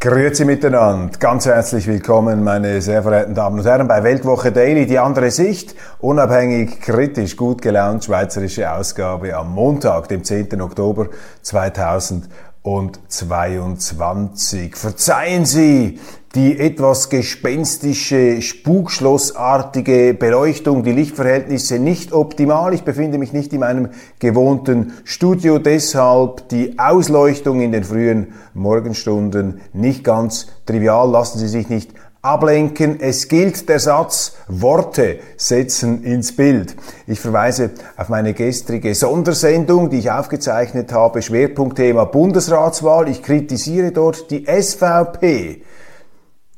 Grüezi miteinander, ganz herzlich willkommen, meine sehr verehrten Damen und Herren, bei Weltwoche Daily, die andere Sicht, unabhängig, kritisch, gut gelaunt, schweizerische Ausgabe am Montag, dem 10. Oktober 2022. Verzeihen Sie, die etwas gespenstische, spukschlossartige Beleuchtung, die Lichtverhältnisse nicht optimal. Ich befinde mich nicht in meinem gewohnten Studio, deshalb die Ausleuchtung in den frühen Morgenstunden nicht ganz trivial. Lassen Sie sich nicht ablenken. Es gilt der Satz, Worte setzen ins Bild. Ich verweise auf meine gestrige Sondersendung, die ich aufgezeichnet habe, Schwerpunktthema Bundesratswahl. Ich kritisiere dort die SVP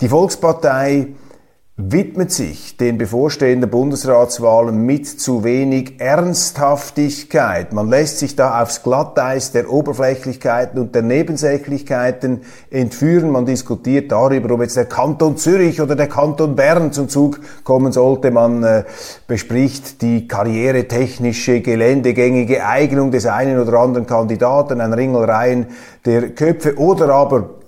die Volkspartei widmet sich den bevorstehenden Bundesratswahlen mit zu wenig Ernsthaftigkeit. Man lässt sich da aufs Glatteis der Oberflächlichkeiten und der Nebensächlichkeiten entführen. Man diskutiert darüber, ob jetzt der Kanton Zürich oder der Kanton Bern zum Zug kommen sollte. Man äh, bespricht die karrieretechnische, geländegängige Eignung des einen oder anderen Kandidaten, ein Ringelreihen der Köpfe oder aber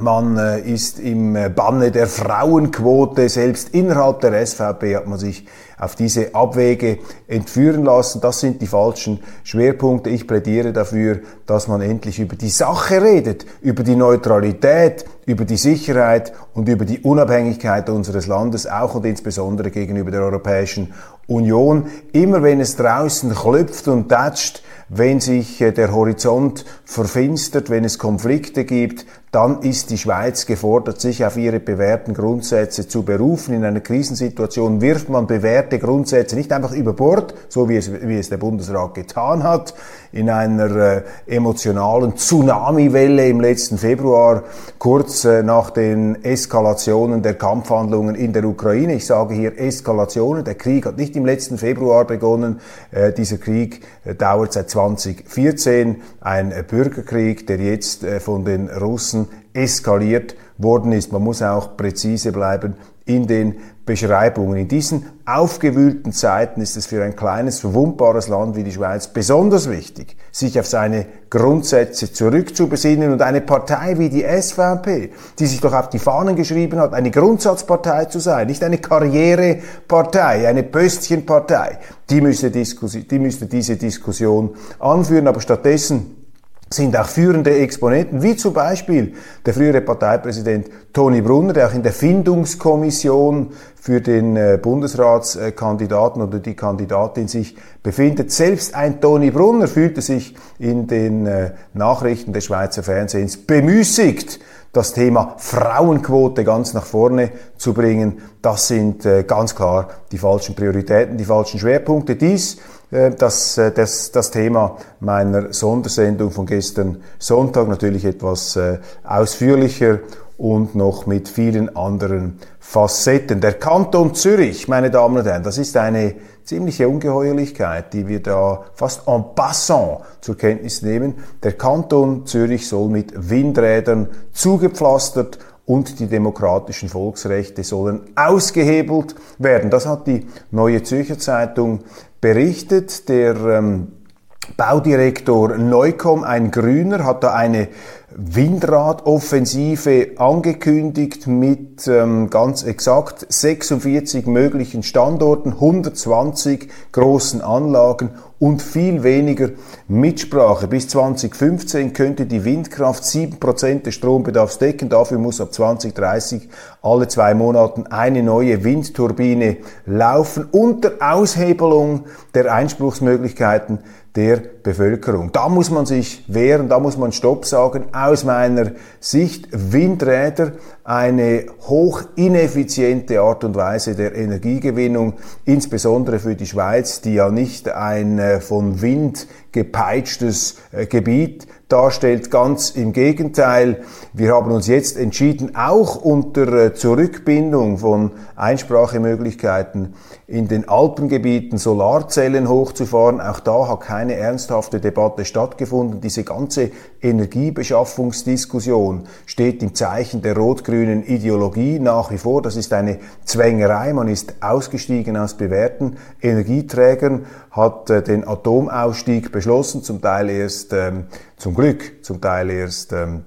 man äh, ist im äh, Banne der Frauenquote. Selbst innerhalb der SVP hat man sich auf diese Abwege entführen lassen. Das sind die falschen Schwerpunkte. Ich plädiere dafür, dass man endlich über die Sache redet, über die Neutralität, über die Sicherheit und über die Unabhängigkeit unseres Landes, auch und insbesondere gegenüber der Europäischen Union. Immer wenn es draußen klopft und tätscht, wenn sich äh, der Horizont verfinstert, wenn es Konflikte gibt, dann ist die Schweiz gefordert, sich auf ihre bewährten Grundsätze zu berufen. In einer Krisensituation wirft man bewährte Grundsätze nicht einfach über Bord, so wie es, wie es der Bundesrat getan hat, in einer äh, emotionalen Tsunamiwelle im letzten Februar, kurz äh, nach den Eskalationen der Kampfhandlungen in der Ukraine. Ich sage hier Eskalationen. Der Krieg hat nicht im letzten Februar begonnen. Äh, dieser Krieg äh, dauert seit 2014. Ein äh, Bürgerkrieg, der jetzt von den Russen eskaliert worden ist. Man muss auch präzise bleiben in den Beschreibungen. In diesen aufgewühlten Zeiten ist es für ein kleines, verwundbares Land wie die Schweiz besonders wichtig, sich auf seine Grundsätze zurückzubesinnen und eine Partei wie die SVP, die sich doch auf die Fahnen geschrieben hat, eine Grundsatzpartei zu sein, nicht eine Karrierepartei, eine Pöstchenpartei, die müsste, die müsste diese Diskussion anführen, aber stattdessen sind auch führende Exponenten, wie zum Beispiel der frühere Parteipräsident Toni Brunner, der auch in der Findungskommission für den äh, Bundesratskandidaten oder die Kandidatin sich befindet. Selbst ein Toni Brunner fühlte sich in den äh, Nachrichten des Schweizer Fernsehens bemüßigt, das Thema Frauenquote ganz nach vorne zu bringen. Das sind äh, ganz klar die falschen Prioritäten, die falschen Schwerpunkte. Dies das, äh, das, das Thema meiner Sondersendung von gestern Sonntag natürlich etwas äh, ausführlicher und noch mit vielen anderen Facetten. Der Kanton Zürich, meine Damen und Herren, das ist eine ziemliche Ungeheuerlichkeit, die wir da fast en passant zur Kenntnis nehmen. Der Kanton Zürich soll mit Windrädern zugepflastert und die demokratischen Volksrechte sollen ausgehebelt werden. Das hat die Neue Zürcher Zeitung berichtet. Der ähm, Baudirektor Neukomm, ein Grüner, hat da eine Windradoffensive angekündigt mit ähm, ganz exakt 46 möglichen Standorten, 120 großen Anlagen und viel weniger Mitsprache. Bis 2015 könnte die Windkraft 7% des Strombedarfs decken. Dafür muss ab 2030 alle zwei Monaten eine neue Windturbine laufen unter Aushebelung der Einspruchsmöglichkeiten der Bevölkerung. Da muss man sich wehren, da muss man Stopp sagen. Aus meiner Sicht Windräder eine hoch ineffiziente Art und Weise der Energiegewinnung, insbesondere für die Schweiz, die ja nicht ein äh, von Wind gepeitschtes äh, Gebiet darstellt. Ganz im Gegenteil, wir haben uns jetzt entschieden, auch unter äh, Zurückbindung von Einsprachemöglichkeiten in den Alpengebieten Solarzellen hochzufahren. Auch da hat keine ernsthafte Debatte stattgefunden. Diese ganze Energiebeschaffungsdiskussion steht im Zeichen der rot-grünen Ideologie nach wie vor. Das ist eine Zwängerei. Man ist ausgestiegen aus bewährten Energieträgern, hat äh, den Atomausstieg beschlossen, zum Teil erst ähm, zum Glück zum Teil erst ähm,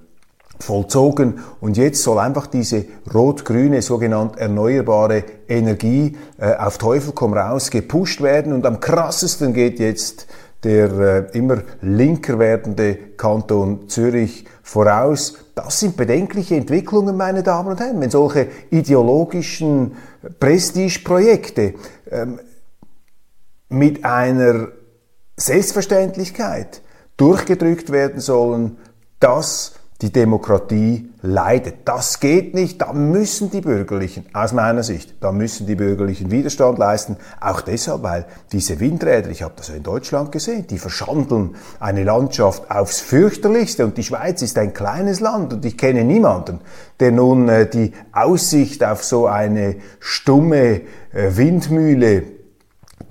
vollzogen und jetzt soll einfach diese rot-grüne sogenannte erneuerbare Energie äh, auf Teufel komm raus gepusht werden und am krassesten geht jetzt der äh, immer linker werdende Kanton Zürich voraus. Das sind bedenkliche Entwicklungen, meine Damen und Herren, wenn solche ideologischen Prestigeprojekte ähm, mit einer Selbstverständlichkeit durchgedrückt werden sollen, dass die Demokratie leidet. Das geht nicht, da müssen die Bürgerlichen, aus meiner Sicht, da müssen die Bürgerlichen Widerstand leisten, auch deshalb, weil diese Windräder, ich habe das ja in Deutschland gesehen, die verschandeln eine Landschaft aufs fürchterlichste. Und die Schweiz ist ein kleines Land und ich kenne niemanden, der nun äh, die Aussicht auf so eine stumme äh, Windmühle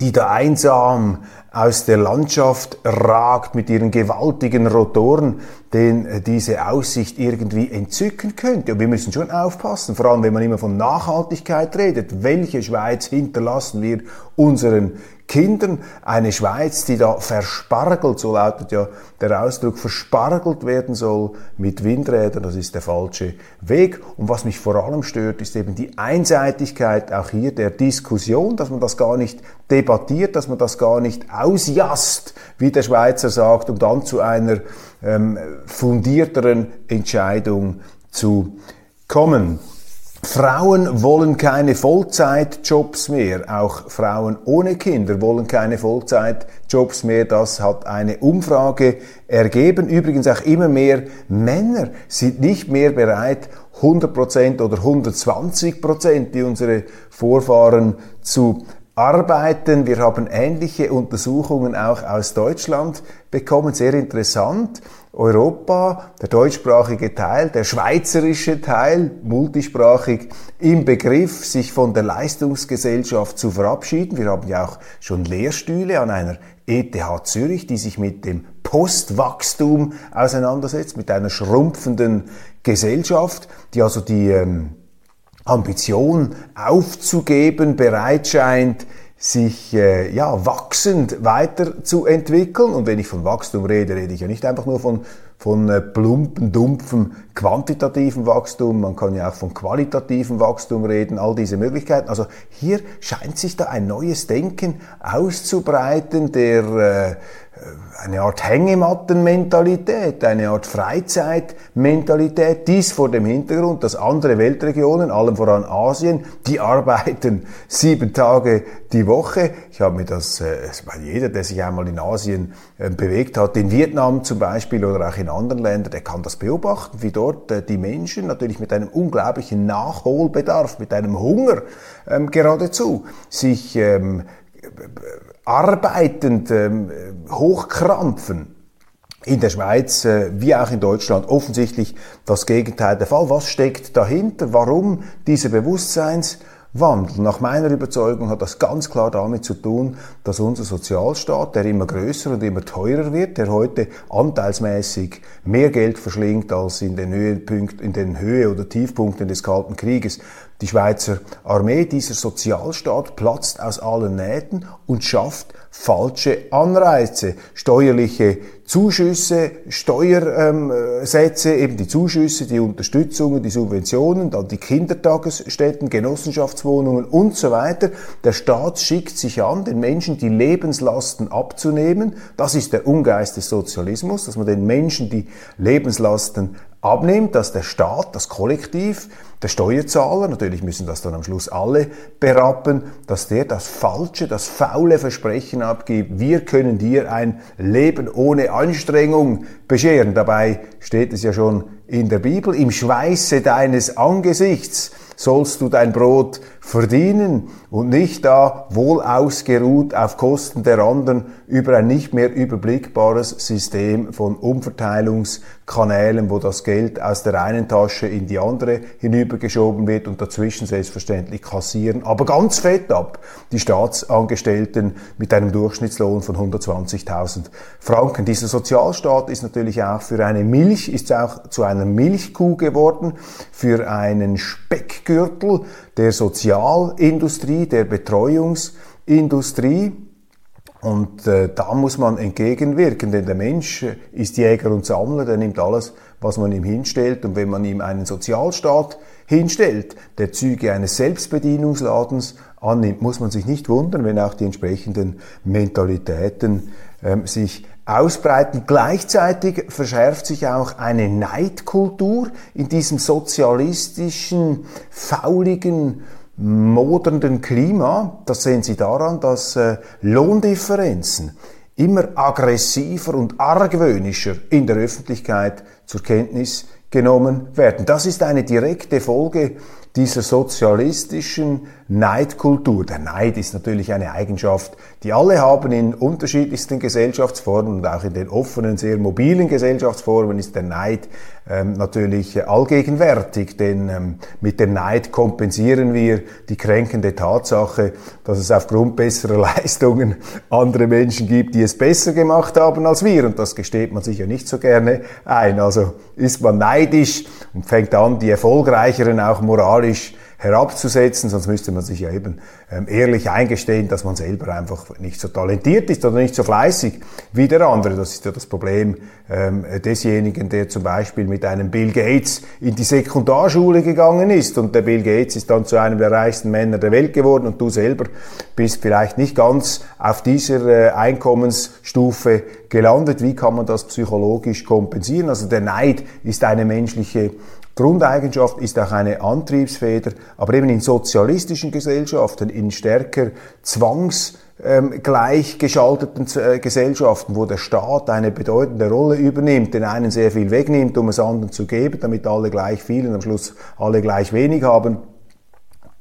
die da einsam aus der Landschaft ragt mit ihren gewaltigen Rotoren, den äh, diese Aussicht irgendwie entzücken könnte. Und wir müssen schon aufpassen, vor allem wenn man immer von Nachhaltigkeit redet. Welche Schweiz hinterlassen wir unseren Kindern eine Schweiz, die da verspargelt, so lautet ja der Ausdruck, verspargelt werden soll mit Windrädern, das ist der falsche Weg. Und was mich vor allem stört, ist eben die Einseitigkeit auch hier der Diskussion, dass man das gar nicht debattiert, dass man das gar nicht ausjast, wie der Schweizer sagt, um dann zu einer ähm, fundierteren Entscheidung zu kommen. Frauen wollen keine Vollzeitjobs mehr. Auch Frauen ohne Kinder wollen keine Vollzeitjobs mehr. Das hat eine Umfrage ergeben. Übrigens auch immer mehr Männer sind nicht mehr bereit, 100% oder 120%, wie unsere Vorfahren zu arbeiten. Wir haben ähnliche Untersuchungen auch aus Deutschland bekommen. Sehr interessant. Europa, der deutschsprachige Teil, der schweizerische Teil, multisprachig, im Begriff, sich von der Leistungsgesellschaft zu verabschieden. Wir haben ja auch schon Lehrstühle an einer ETH Zürich, die sich mit dem Postwachstum auseinandersetzt, mit einer schrumpfenden Gesellschaft, die also die ähm, Ambition aufzugeben bereit scheint, sich äh, ja, wachsend weiterzuentwickeln. Und wenn ich von Wachstum rede, rede ich ja nicht einfach nur von, von äh, plumpen, dumpfem, quantitativen Wachstum, man kann ja auch von qualitativen Wachstum reden, all diese Möglichkeiten. Also hier scheint sich da ein neues Denken auszubreiten, der äh, eine Art Hängemattenmentalität, eine Art Freizeitmentalität. Dies vor dem Hintergrund, dass andere Weltregionen, allem voran Asien, die arbeiten sieben Tage die Woche. Ich habe mir das, äh, jeder, der sich einmal in Asien äh, bewegt hat, in Vietnam zum Beispiel oder auch in anderen Ländern, der kann das beobachten, wie dort äh, die Menschen natürlich mit einem unglaublichen Nachholbedarf, mit einem Hunger ähm, geradezu sich ähm, arbeitend ähm, hochkrampfen. In der Schweiz äh, wie auch in Deutschland offensichtlich das Gegenteil der Fall. Was steckt dahinter? Warum dieser Bewusstseins? Wandel. Nach meiner Überzeugung hat das ganz klar damit zu tun, dass unser Sozialstaat, der immer größer und immer teurer wird, der heute anteilsmäßig mehr Geld verschlingt als in den, Höhepunkt, in den Höhe- oder Tiefpunkten des Kalten Krieges, die Schweizer Armee, dieser Sozialstaat platzt aus allen Nähten und schafft falsche Anreize, steuerliche Zuschüsse, Steuersätze, eben die Zuschüsse, die Unterstützungen, die Subventionen, dann die Kindertagesstätten, Genossenschaftswohnungen und so weiter. Der Staat schickt sich an, den Menschen die Lebenslasten abzunehmen. Das ist der Ungeist des Sozialismus, dass man den Menschen die Lebenslasten abnimmt, dass der Staat, das Kollektiv, der Steuerzahler, natürlich müssen das dann am Schluss alle berappen, dass der das falsche, das faule Versprechen abgibt, wir können dir ein Leben ohne Anstrengung bescheren. Dabei steht es ja schon in der Bibel, im Schweiße deines Angesichts sollst du dein Brot verdienen und nicht da wohl ausgeruht auf Kosten der anderen über ein nicht mehr überblickbares System von Umverteilungskanälen, wo das Geld aus der einen Tasche in die andere hinübergeschoben wird und dazwischen selbstverständlich kassieren, aber ganz fett ab die Staatsangestellten mit einem Durchschnittslohn von 120.000 Franken. Dieser Sozialstaat ist natürlich auch für eine Milch, ist auch zu einer Milchkuh geworden, für einen Speckgürtel der Sozialindustrie, der Betreuungsindustrie. Und äh, da muss man entgegenwirken, denn der Mensch ist Jäger und Sammler, der nimmt alles, was man ihm hinstellt. Und wenn man ihm einen Sozialstaat hinstellt, der Züge eines Selbstbedienungsladens annimmt, muss man sich nicht wundern, wenn auch die entsprechenden Mentalitäten ähm, sich ausbreiten. Gleichzeitig verschärft sich auch eine Neidkultur in diesem sozialistischen, fauligen, modernden Klima. Das sehen Sie daran, dass äh, Lohndifferenzen immer aggressiver und argwöhnischer in der Öffentlichkeit zur Kenntnis genommen werden. Das ist eine direkte Folge dieser sozialistischen Neidkultur. Der Neid ist natürlich eine Eigenschaft, die alle haben in unterschiedlichsten Gesellschaftsformen und auch in den offenen, sehr mobilen Gesellschaftsformen ist der Neid ähm, natürlich allgegenwärtig, denn ähm, mit dem Neid kompensieren wir die kränkende Tatsache, dass es aufgrund besserer Leistungen andere Menschen gibt, die es besser gemacht haben als wir und das gesteht man sich ja nicht so gerne ein. Also ist man neidisch und fängt an, die Erfolgreicheren auch moralisch herabzusetzen, sonst müsste man sich ja eben ähm, ehrlich eingestehen, dass man selber einfach nicht so talentiert ist oder nicht so fleißig wie der andere. Das ist ja das Problem ähm, desjenigen, der zum Beispiel mit einem Bill Gates in die Sekundarschule gegangen ist und der Bill Gates ist dann zu einem der reichsten Männer der Welt geworden und du selber bist vielleicht nicht ganz auf dieser äh, Einkommensstufe gelandet. Wie kann man das psychologisch kompensieren? Also der Neid ist eine menschliche Grundeigenschaft ist auch eine Antriebsfeder, aber eben in sozialistischen Gesellschaften, in stärker zwangsgleichgeschalteten äh, Gesellschaften, wo der Staat eine bedeutende Rolle übernimmt, den einen sehr viel wegnimmt, um es anderen zu geben, damit alle gleich viel und am Schluss alle gleich wenig haben.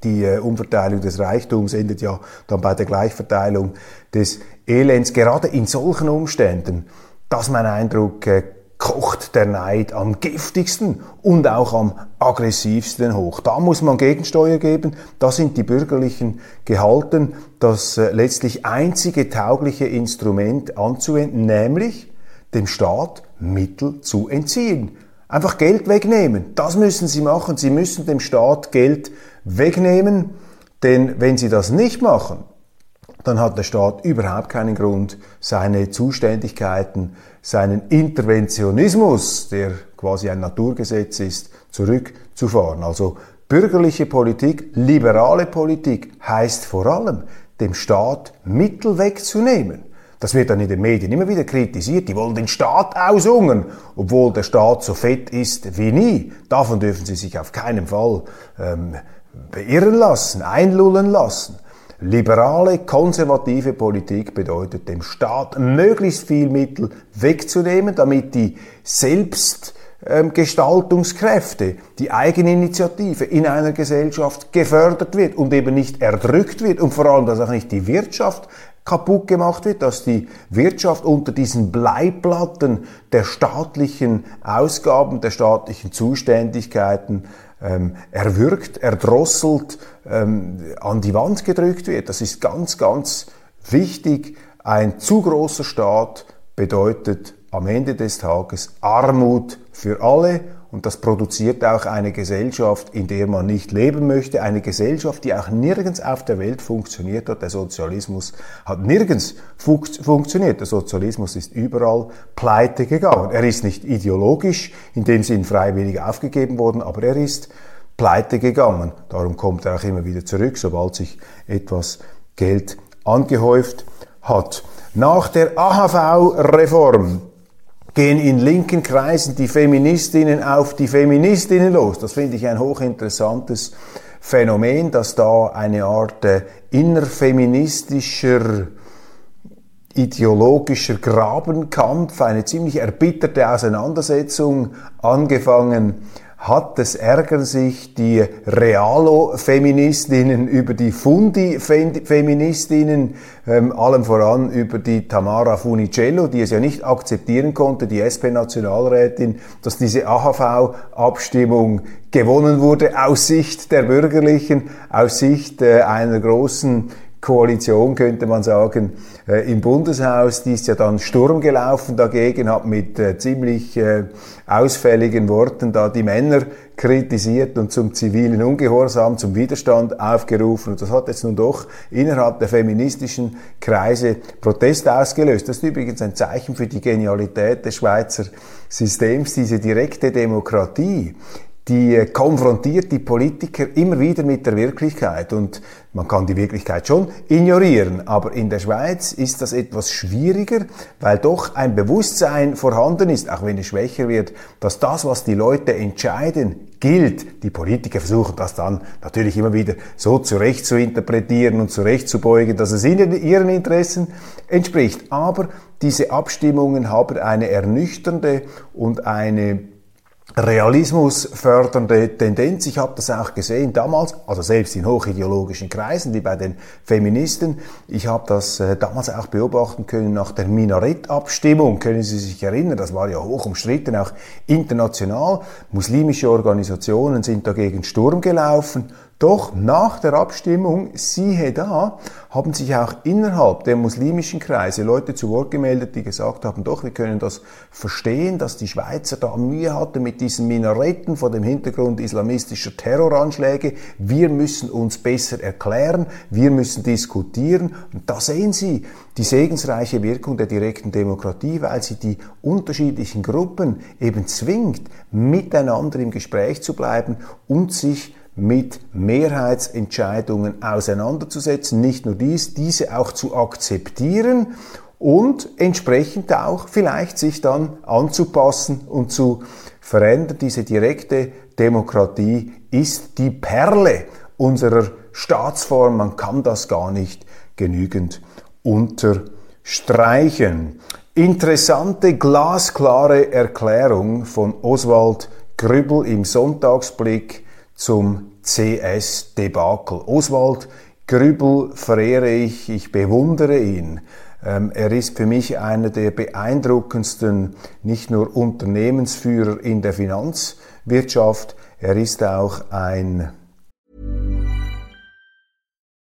Die äh, Umverteilung des Reichtums endet ja dann bei der Gleichverteilung des Elends. Gerade in solchen Umständen, das mein Eindruck, äh, kocht der Neid am giftigsten und auch am aggressivsten hoch. Da muss man Gegensteuer geben. Da sind die Bürgerlichen gehalten, das äh, letztlich einzige taugliche Instrument anzuwenden, nämlich dem Staat Mittel zu entziehen. Einfach Geld wegnehmen. Das müssen sie machen. Sie müssen dem Staat Geld wegnehmen, denn wenn sie das nicht machen, dann hat der Staat überhaupt keinen Grund, seine Zuständigkeiten, seinen Interventionismus, der quasi ein Naturgesetz ist, zurückzufahren. Also bürgerliche Politik, liberale Politik heißt vor allem, dem Staat Mittel wegzunehmen. Das wird dann in den Medien immer wieder kritisiert. Die wollen den Staat aushungern, obwohl der Staat so fett ist wie nie. Davon dürfen sie sich auf keinen Fall ähm, beirren lassen, einlullen lassen. Liberale, konservative Politik bedeutet dem Staat möglichst viel Mittel wegzunehmen, damit die Selbstgestaltungskräfte, die Eigeninitiative in einer Gesellschaft gefördert wird und eben nicht erdrückt wird und vor allem, dass auch nicht die Wirtschaft kaputt gemacht wird, dass die Wirtschaft unter diesen Bleiplatten der staatlichen Ausgaben, der staatlichen Zuständigkeiten ähm, erwürgt, erdrosselt, ähm, an die Wand gedrückt wird. Das ist ganz, ganz wichtig. Ein zu großer Staat bedeutet am Ende des Tages Armut für alle und das produziert auch eine Gesellschaft, in der man nicht leben möchte, eine Gesellschaft, die auch nirgends auf der Welt funktioniert hat. Der Sozialismus hat nirgends fun funktioniert. Der Sozialismus ist überall pleite gegangen. Er ist nicht ideologisch in dem Sinn freiwillig aufgegeben worden, aber er ist pleite gegangen. Darum kommt er auch immer wieder zurück, sobald sich etwas Geld angehäuft hat. Nach der AHV-Reform gehen in linken Kreisen die Feministinnen auf die Feministinnen los. Das finde ich ein hochinteressantes Phänomen, dass da eine Art äh, innerfeministischer ideologischer Grabenkampf, eine ziemlich erbitterte Auseinandersetzung angefangen hat. Es ärgern sich die Realo-Feministinnen über die Fundi-Feministinnen, ähm, allem voran über die Tamara Funicello, die es ja nicht akzeptieren konnte, die SP-Nationalrätin, dass diese AHV-Abstimmung gewonnen wurde aus Sicht der Bürgerlichen, aus Sicht äh, einer großen Koalition, könnte man sagen, äh, im Bundeshaus. Die ist ja dann Sturm gelaufen dagegen, hat mit äh, ziemlich äh, ausfälligen Worten da die Männer kritisiert und zum zivilen Ungehorsam, zum Widerstand aufgerufen. Und das hat jetzt nun doch innerhalb der feministischen Kreise Protest ausgelöst. Das ist übrigens ein Zeichen für die Genialität des Schweizer Systems, diese direkte Demokratie die konfrontiert die Politiker immer wieder mit der Wirklichkeit und man kann die Wirklichkeit schon ignorieren, aber in der Schweiz ist das etwas schwieriger, weil doch ein Bewusstsein vorhanden ist, auch wenn es schwächer wird, dass das, was die Leute entscheiden, gilt. Die Politiker versuchen das dann natürlich immer wieder so zurecht zu interpretieren und zurecht zu beugen, dass es ihnen, ihren Interessen entspricht. Aber diese Abstimmungen haben eine ernüchternde und eine Realismus fördernde Tendenz. Ich habe das auch gesehen damals, also selbst in hochideologischen Kreisen wie bei den Feministen. Ich habe das äh, damals auch beobachten können nach der Minarettabstimmung. Können Sie sich erinnern? Das war ja hoch umstritten, auch international. Muslimische Organisationen sind dagegen Sturm gelaufen. Doch nach der Abstimmung, siehe da, haben sich auch innerhalb der muslimischen Kreise Leute zu Wort gemeldet, die gesagt haben, doch, wir können das verstehen, dass die Schweizer da Mühe hatten mit diesen Minaretten vor dem Hintergrund islamistischer Terroranschläge. Wir müssen uns besser erklären, wir müssen diskutieren. Und da sehen Sie die segensreiche Wirkung der direkten Demokratie, weil sie die unterschiedlichen Gruppen eben zwingt, miteinander im Gespräch zu bleiben und sich mit Mehrheitsentscheidungen auseinanderzusetzen. Nicht nur dies, diese auch zu akzeptieren und entsprechend auch vielleicht sich dann anzupassen und zu verändern. Diese direkte Demokratie ist die Perle unserer Staatsform. Man kann das gar nicht genügend unterstreichen. Interessante, glasklare Erklärung von Oswald Grübel im Sonntagsblick zum CS-Debakel. Oswald Grübel verehre ich, ich bewundere ihn. Ähm, er ist für mich einer der beeindruckendsten, nicht nur Unternehmensführer in der Finanzwirtschaft, er ist auch ein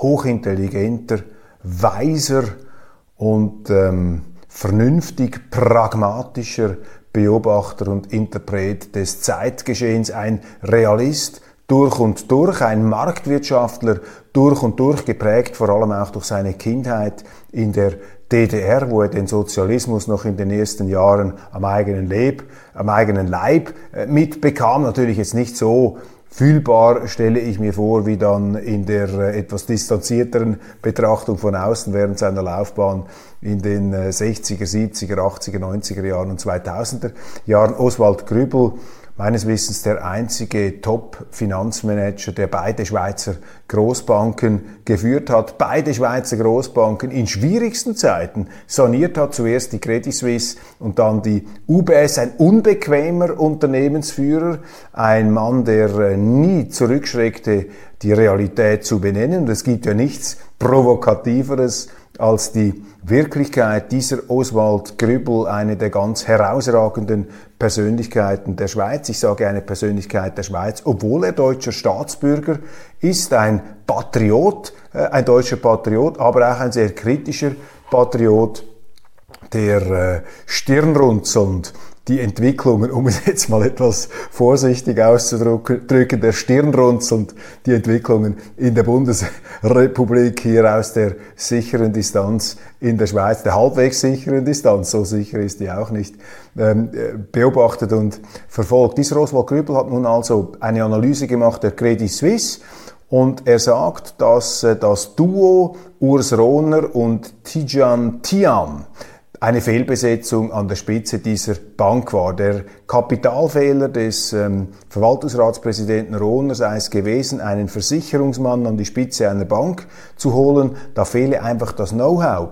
Hochintelligenter, weiser und ähm, vernünftig pragmatischer Beobachter und Interpret des Zeitgeschehens, ein Realist durch und durch, ein Marktwirtschaftler durch und durch geprägt, vor allem auch durch seine Kindheit in der DDR, wo er den Sozialismus noch in den ersten Jahren am eigenen Leib, am eigenen Leib äh, mitbekam. Natürlich jetzt nicht so fühlbar stelle ich mir vor, wie dann in der äh, etwas distanzierteren Betrachtung von außen während seiner Laufbahn in den 60er, 70er, 80er, 90er Jahren und 2000er Jahren Oswald Grübel meines Wissens der einzige Top-Finanzmanager, der beide Schweizer Großbanken geführt hat, beide Schweizer Großbanken in schwierigsten Zeiten saniert hat. Zuerst die Credit Suisse und dann die UBS, ein unbequemer Unternehmensführer, ein Mann, der äh, nie zurückschreckte, die Realität zu benennen. Und es gibt ja nichts Provokativeres als die Wirklichkeit dieser Oswald Grübel, eine der ganz herausragenden Persönlichkeiten der Schweiz. Ich sage eine Persönlichkeit der Schweiz, obwohl er deutscher Staatsbürger ist, ein Patriot, äh, ein deutscher Patriot, aber auch ein sehr kritischer Patriot, der äh, stirnrunzelnd die Entwicklungen, um es jetzt mal etwas vorsichtig auszudrücken, der Stirnrunzelnd die Entwicklungen in der Bundesrepublik hier aus der sicheren Distanz in der Schweiz, der halbwegs sicheren Distanz, so sicher ist die auch nicht, ähm, beobachtet und verfolgt. Dieser Oswald Grübel hat nun also eine Analyse gemacht der Credit Suisse und er sagt, dass äh, das Duo Urs Rohner und Tijan Tiam eine Fehlbesetzung an der Spitze dieser Bank war. Der Kapitalfehler des ähm, Verwaltungsratspräsidenten Rohner sei es gewesen, einen Versicherungsmann an die Spitze einer Bank zu holen. Da fehle einfach das Know-how.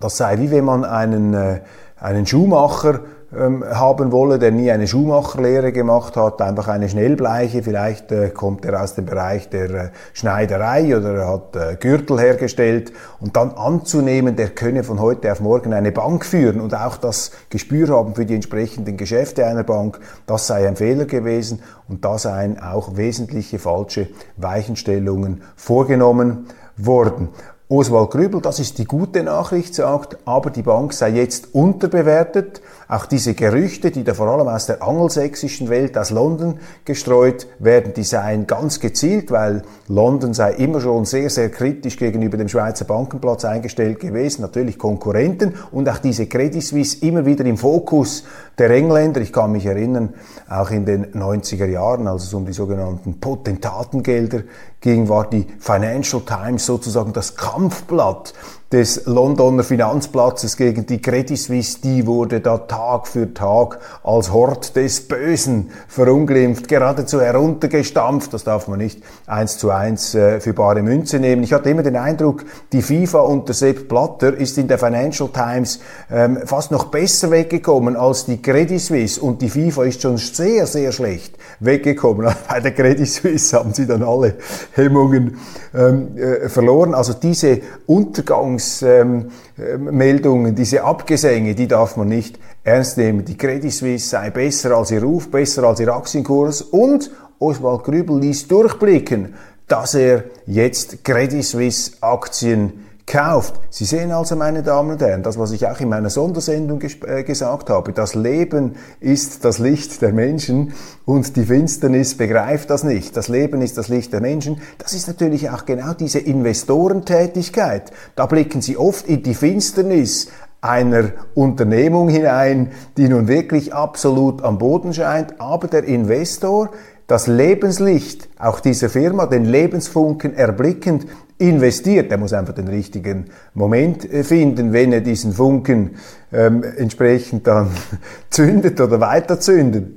Das sei wie wenn man einen, äh, einen Schuhmacher ähm, haben wolle, der nie eine Schuhmacherlehre gemacht hat, einfach eine Schnellbleiche, vielleicht äh, kommt er aus dem Bereich der äh, Schneiderei oder er hat äh, Gürtel hergestellt und dann anzunehmen, der könne von heute auf morgen eine Bank führen und auch das Gespür haben für die entsprechenden Geschäfte einer Bank, das sei ein Fehler gewesen und da seien auch wesentliche falsche Weichenstellungen vorgenommen worden. Oswald Grübel, das ist die gute Nachricht, sagt, aber die Bank sei jetzt unterbewertet. Auch diese Gerüchte, die da vor allem aus der angelsächsischen Welt, aus London gestreut werden, die seien ganz gezielt, weil London sei immer schon sehr, sehr kritisch gegenüber dem Schweizer Bankenplatz eingestellt gewesen, natürlich Konkurrenten und auch diese Credit Suisse immer wieder im Fokus der Engländer. Ich kann mich erinnern, auch in den 90er Jahren, als es um die sogenannten Potentatengelder ging, war die Financial Times sozusagen das Kampfblatt des Londoner Finanzplatzes gegen die Credit Suisse, die wurde da Tag für Tag als Hort des Bösen verunglimpft, geradezu heruntergestampft. Das darf man nicht eins zu eins äh, für bare Münze nehmen. Ich hatte immer den Eindruck, die FIFA unter Sepp Blatter ist in der Financial Times ähm, fast noch besser weggekommen als die Credit Suisse und die FIFA ist schon sehr, sehr schlecht weggekommen. Bei der Credit Suisse haben sie dann alle Hemmungen ähm, äh, verloren. Also diese Untergangsmeldungen, ähm, diese Abgesänge, die darf man nicht ernst nehmen. Die Credit Suisse sei besser als ihr Ruf, besser als ihr Aktienkurs und Oswald Grübel ließ durchblicken, dass er jetzt Credit Suisse Aktien kauft. Sie sehen also, meine Damen und Herren, das, was ich auch in meiner Sondersendung äh, gesagt habe, das Leben ist das Licht der Menschen und die Finsternis begreift das nicht. Das Leben ist das Licht der Menschen. Das ist natürlich auch genau diese Investorentätigkeit. Da blicken Sie oft in die Finsternis einer Unternehmung hinein, die nun wirklich absolut am Boden scheint, aber der Investor das Lebenslicht auch dieser Firma, den Lebensfunken erblickend, investiert. Er muss einfach den richtigen Moment äh, finden, wenn er diesen Funken ähm, entsprechend dann zündet oder weiterzündet.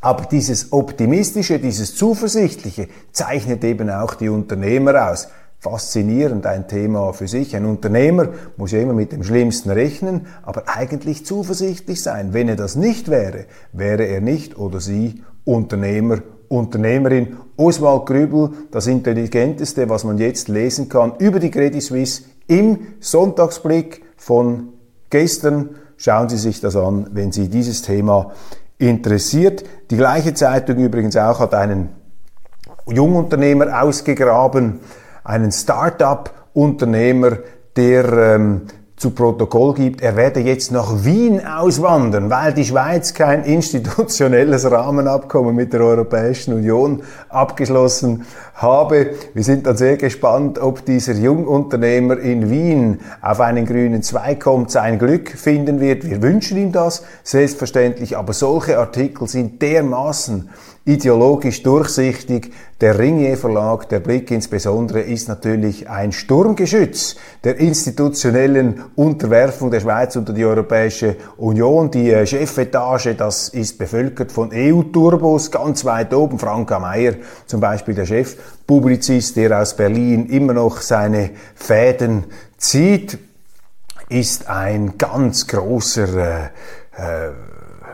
Aber dieses Optimistische, dieses Zuversichtliche zeichnet eben auch die Unternehmer aus. Faszinierend, ein Thema für sich. Ein Unternehmer muss ja immer mit dem Schlimmsten rechnen, aber eigentlich zuversichtlich sein. Wenn er das nicht wäre, wäre er nicht oder sie Unternehmer Unternehmerin Oswald Grübel, das Intelligenteste, was man jetzt lesen kann über die Credit Suisse im Sonntagsblick von gestern. Schauen Sie sich das an, wenn Sie dieses Thema interessiert. Die gleiche Zeitung übrigens auch hat einen Jungunternehmer ausgegraben, einen Start-up-Unternehmer, der ähm, zu Protokoll gibt, er werde jetzt nach Wien auswandern, weil die Schweiz kein institutionelles Rahmenabkommen mit der Europäischen Union abgeschlossen habe. Wir sind dann sehr gespannt, ob dieser Jungunternehmer in Wien auf einen grünen Zweig kommt, sein Glück finden wird. Wir wünschen ihm das, selbstverständlich, aber solche Artikel sind dermaßen ideologisch durchsichtig. Der Ringier Verlag, der Blick insbesondere, ist natürlich ein Sturmgeschütz der institutionellen Unterwerfung der Schweiz unter die Europäische Union. Die äh, Chefetage, das ist bevölkert von EU-Turbos ganz weit oben. Franka Meyer zum Beispiel, der Chefpublizist, der aus Berlin immer noch seine Fäden zieht, ist ein ganz großer äh, äh,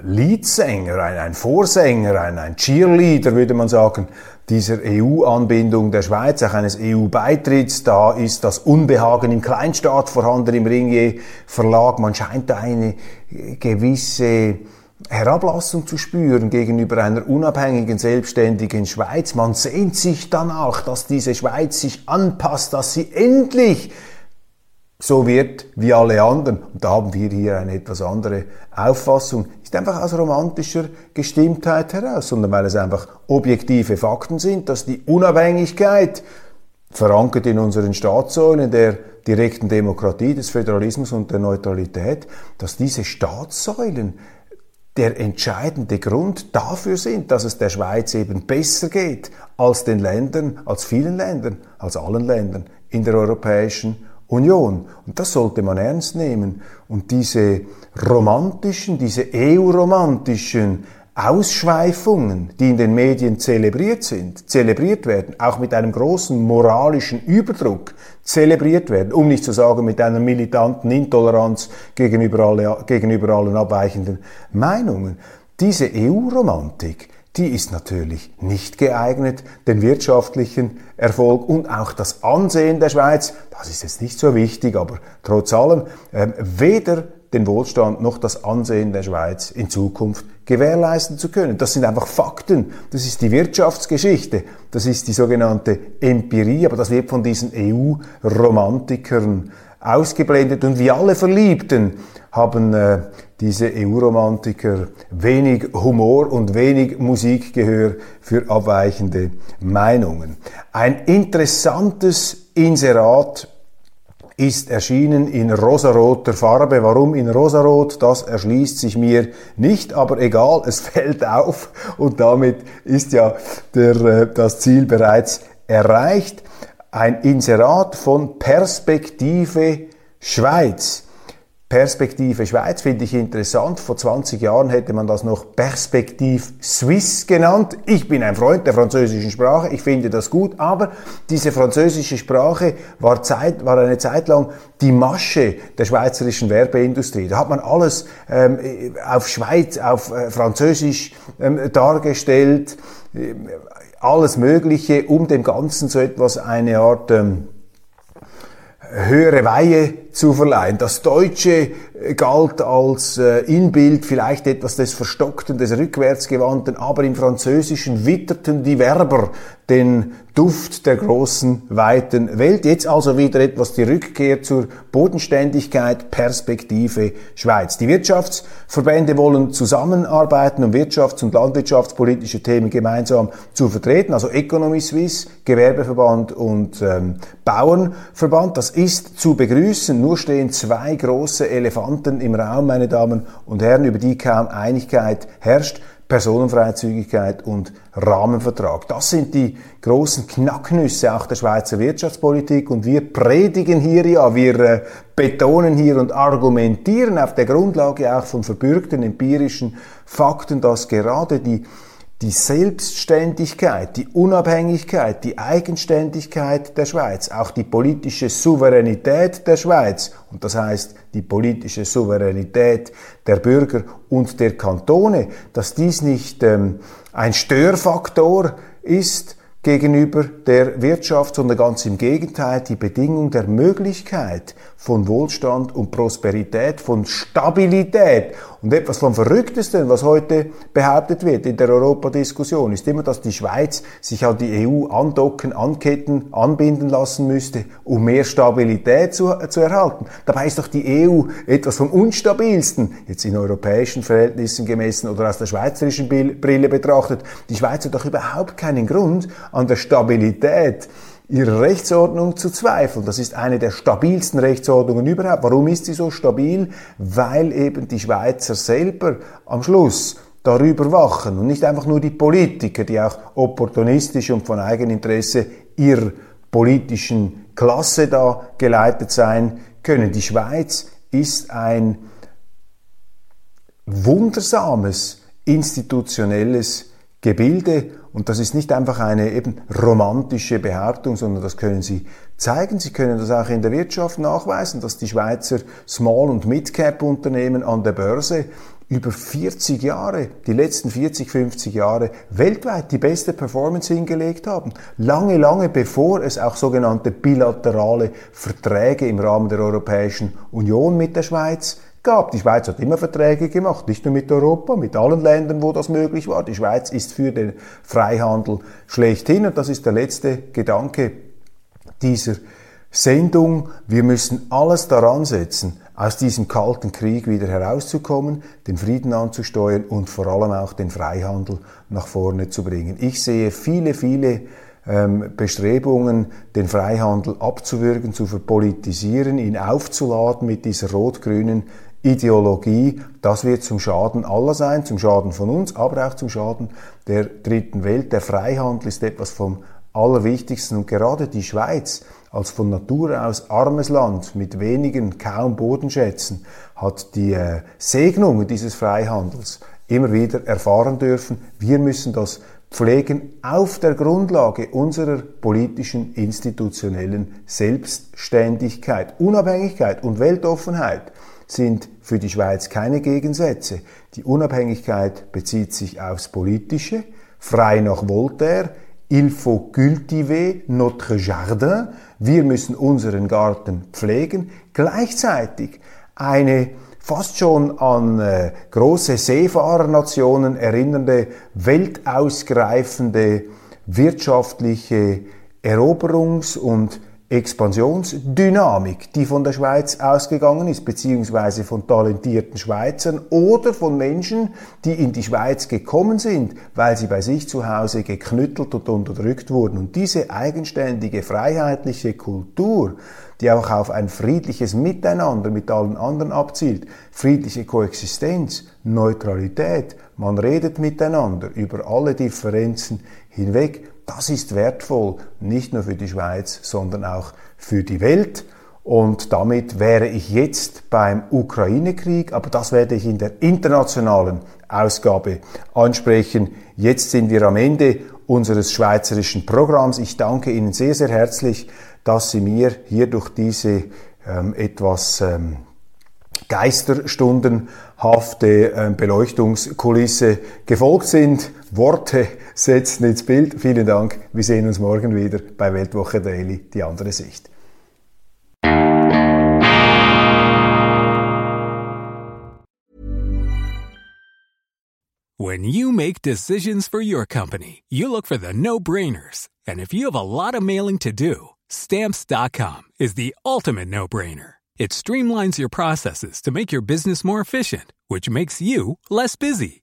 Leadsänger, ein, ein Vorsänger, ein, ein Cheerleader, würde man sagen, dieser EU-Anbindung der Schweiz, auch eines EU-Beitritts. Da ist das Unbehagen im Kleinstaat vorhanden im Ringier Verlag. Man scheint da eine gewisse Herablassung zu spüren gegenüber einer unabhängigen, selbstständigen Schweiz. Man sehnt sich danach, dass diese Schweiz sich anpasst, dass sie endlich so wird wie alle anderen. Und da haben wir hier eine etwas andere Auffassung. Ist einfach aus romantischer Gestimmtheit heraus, sondern weil es einfach objektive Fakten sind, dass die Unabhängigkeit verankert in unseren Staatssäulen der direkten Demokratie, des Föderalismus und der Neutralität, dass diese Staatssäulen der entscheidende Grund dafür sind, dass es der Schweiz eben besser geht als den Ländern, als vielen Ländern, als allen Ländern in der Europäischen Union. Und das sollte man ernst nehmen. Und diese romantischen, diese EU-romantischen Ausschweifungen, die in den Medien zelebriert sind, zelebriert werden, auch mit einem großen moralischen Überdruck zelebriert werden, um nicht zu sagen mit einer militanten Intoleranz gegenüber, alle, gegenüber allen abweichenden Meinungen. Diese EU-Romantik, die ist natürlich nicht geeignet, den wirtschaftlichen Erfolg und auch das Ansehen der Schweiz, das ist jetzt nicht so wichtig, aber trotz allem, äh, weder den Wohlstand noch das Ansehen der Schweiz in Zukunft gewährleisten zu können. Das sind einfach Fakten. Das ist die Wirtschaftsgeschichte. Das ist die sogenannte Empirie, aber das wird von diesen EU-Romantikern ausgeblendet. Und wie alle Verliebten haben äh, diese EU-Romantiker wenig Humor und wenig Musikgehör für abweichende Meinungen. Ein interessantes Inserat ist erschienen in rosaroter Farbe. Warum in rosarot? Das erschließt sich mir nicht, aber egal, es fällt auf und damit ist ja der, äh, das Ziel bereits erreicht. Ein Inserat von Perspektive Schweiz. Perspektive Schweiz finde ich interessant. Vor 20 Jahren hätte man das noch Perspektiv Suisse genannt. Ich bin ein Freund der französischen Sprache, ich finde das gut, aber diese französische Sprache war, Zeit, war eine Zeit lang die Masche der schweizerischen Werbeindustrie. Da hat man alles ähm, auf Schweiz, auf äh, Französisch ähm, dargestellt, äh, alles Mögliche, um dem Ganzen so etwas eine Art ähm, höhere Weihe zu verleihen. Das Deutsche galt als äh, Inbild vielleicht etwas des Verstockten, des Rückwärtsgewandten, aber im Französischen witterten die Werber den Duft der großen, weiten Welt. Jetzt also wieder etwas die Rückkehr zur Bodenständigkeit, Perspektive Schweiz. Die Wirtschaftsverbände wollen zusammenarbeiten, um wirtschafts- und landwirtschaftspolitische Themen gemeinsam zu vertreten. Also Economy Suisse, Gewerbeverband und ähm, Bauernverband. Das ist zu begrüßen. Nur stehen zwei große Elefanten im Raum, meine Damen und Herren, über die kaum Einigkeit herrscht. Personenfreizügigkeit und Rahmenvertrag. Das sind die großen Knacknüsse auch der Schweizer Wirtschaftspolitik und wir predigen hier ja, wir äh, betonen hier und argumentieren auf der Grundlage auch von verbürgten empirischen Fakten, dass gerade die die Selbstständigkeit, die Unabhängigkeit, die Eigenständigkeit der Schweiz, auch die politische Souveränität der Schweiz, und das heißt die politische Souveränität der Bürger und der Kantone, dass dies nicht ähm, ein Störfaktor ist, gegenüber der Wirtschaft, sondern ganz im Gegenteil die Bedingung der Möglichkeit von Wohlstand und Prosperität, von Stabilität. Und etwas vom Verrücktesten, was heute behauptet wird in der Europadiskussion, ist immer, dass die Schweiz sich an die EU andocken, anketten, anbinden lassen müsste, um mehr Stabilität zu, zu erhalten. Dabei ist doch die EU etwas vom Unstabilsten, jetzt in europäischen Verhältnissen gemessen oder aus der schweizerischen Brille betrachtet. Die Schweiz hat doch überhaupt keinen Grund, an der Stabilität ihrer Rechtsordnung zu zweifeln. Das ist eine der stabilsten Rechtsordnungen überhaupt. Warum ist sie so stabil? Weil eben die Schweizer selber am Schluss darüber wachen und nicht einfach nur die Politiker, die auch opportunistisch und von Eigeninteresse ihrer politischen Klasse da geleitet sein können. Die Schweiz ist ein wundersames institutionelles Gebilde und das ist nicht einfach eine eben romantische Behauptung, sondern das können Sie zeigen. Sie können das auch in der Wirtschaft nachweisen, dass die Schweizer Small- und Mid-Cap-Unternehmen an der Börse über 40 Jahre, die letzten 40, 50 Jahre weltweit die beste Performance hingelegt haben. Lange, lange bevor es auch sogenannte bilaterale Verträge im Rahmen der Europäischen Union mit der Schweiz gab. Die Schweiz hat immer Verträge gemacht, nicht nur mit Europa, mit allen Ländern, wo das möglich war. Die Schweiz ist für den Freihandel schlechthin und das ist der letzte Gedanke dieser Sendung. Wir müssen alles daran setzen, aus diesem kalten Krieg wieder herauszukommen, den Frieden anzusteuern und vor allem auch den Freihandel nach vorne zu bringen. Ich sehe viele, viele ähm, Bestrebungen, den Freihandel abzuwürgen, zu verpolitisieren, ihn aufzuladen mit dieser rot-grünen Ideologie, das wird zum Schaden aller sein, zum Schaden von uns, aber auch zum Schaden der dritten Welt. Der Freihandel ist etwas vom Allerwichtigsten und gerade die Schweiz als von Natur aus armes Land mit wenigen, kaum Bodenschätzen hat die äh, Segnungen dieses Freihandels immer wieder erfahren dürfen. Wir müssen das pflegen auf der Grundlage unserer politischen institutionellen Selbstständigkeit, Unabhängigkeit und Weltoffenheit sind für die Schweiz keine Gegensätze. Die Unabhängigkeit bezieht sich aufs Politische, frei nach Voltaire, il faut cultiver notre jardin, wir müssen unseren Garten pflegen, gleichzeitig eine fast schon an äh, große Seefahrernationen erinnernde, weltausgreifende wirtschaftliche Eroberungs- und Expansionsdynamik, die von der Schweiz ausgegangen ist, beziehungsweise von talentierten Schweizern oder von Menschen, die in die Schweiz gekommen sind, weil sie bei sich zu Hause geknüttelt und unterdrückt wurden. Und diese eigenständige, freiheitliche Kultur, die auch auf ein friedliches Miteinander mit allen anderen abzielt, friedliche Koexistenz, Neutralität, man redet miteinander über alle Differenzen hinweg, das ist wertvoll, nicht nur für die Schweiz, sondern auch für die Welt. Und damit wäre ich jetzt beim Ukraine-Krieg, aber das werde ich in der internationalen Ausgabe ansprechen. Jetzt sind wir am Ende unseres schweizerischen Programms. Ich danke Ihnen sehr, sehr herzlich, dass Sie mir hier durch diese ähm, etwas ähm, geisterstundenhafte äh, Beleuchtungskulisse gefolgt sind. Worte setzen ins Bild. Vielen Dank. Wir sehen uns morgen wieder bei Weltwoche Daily, die andere Sicht. When you make decisions for your company, you look for the no-brainers. And if you have a lot of mailing to do, stamps.com is the ultimate no-brainer. It streamlines your processes to make your business more efficient, which makes you less busy.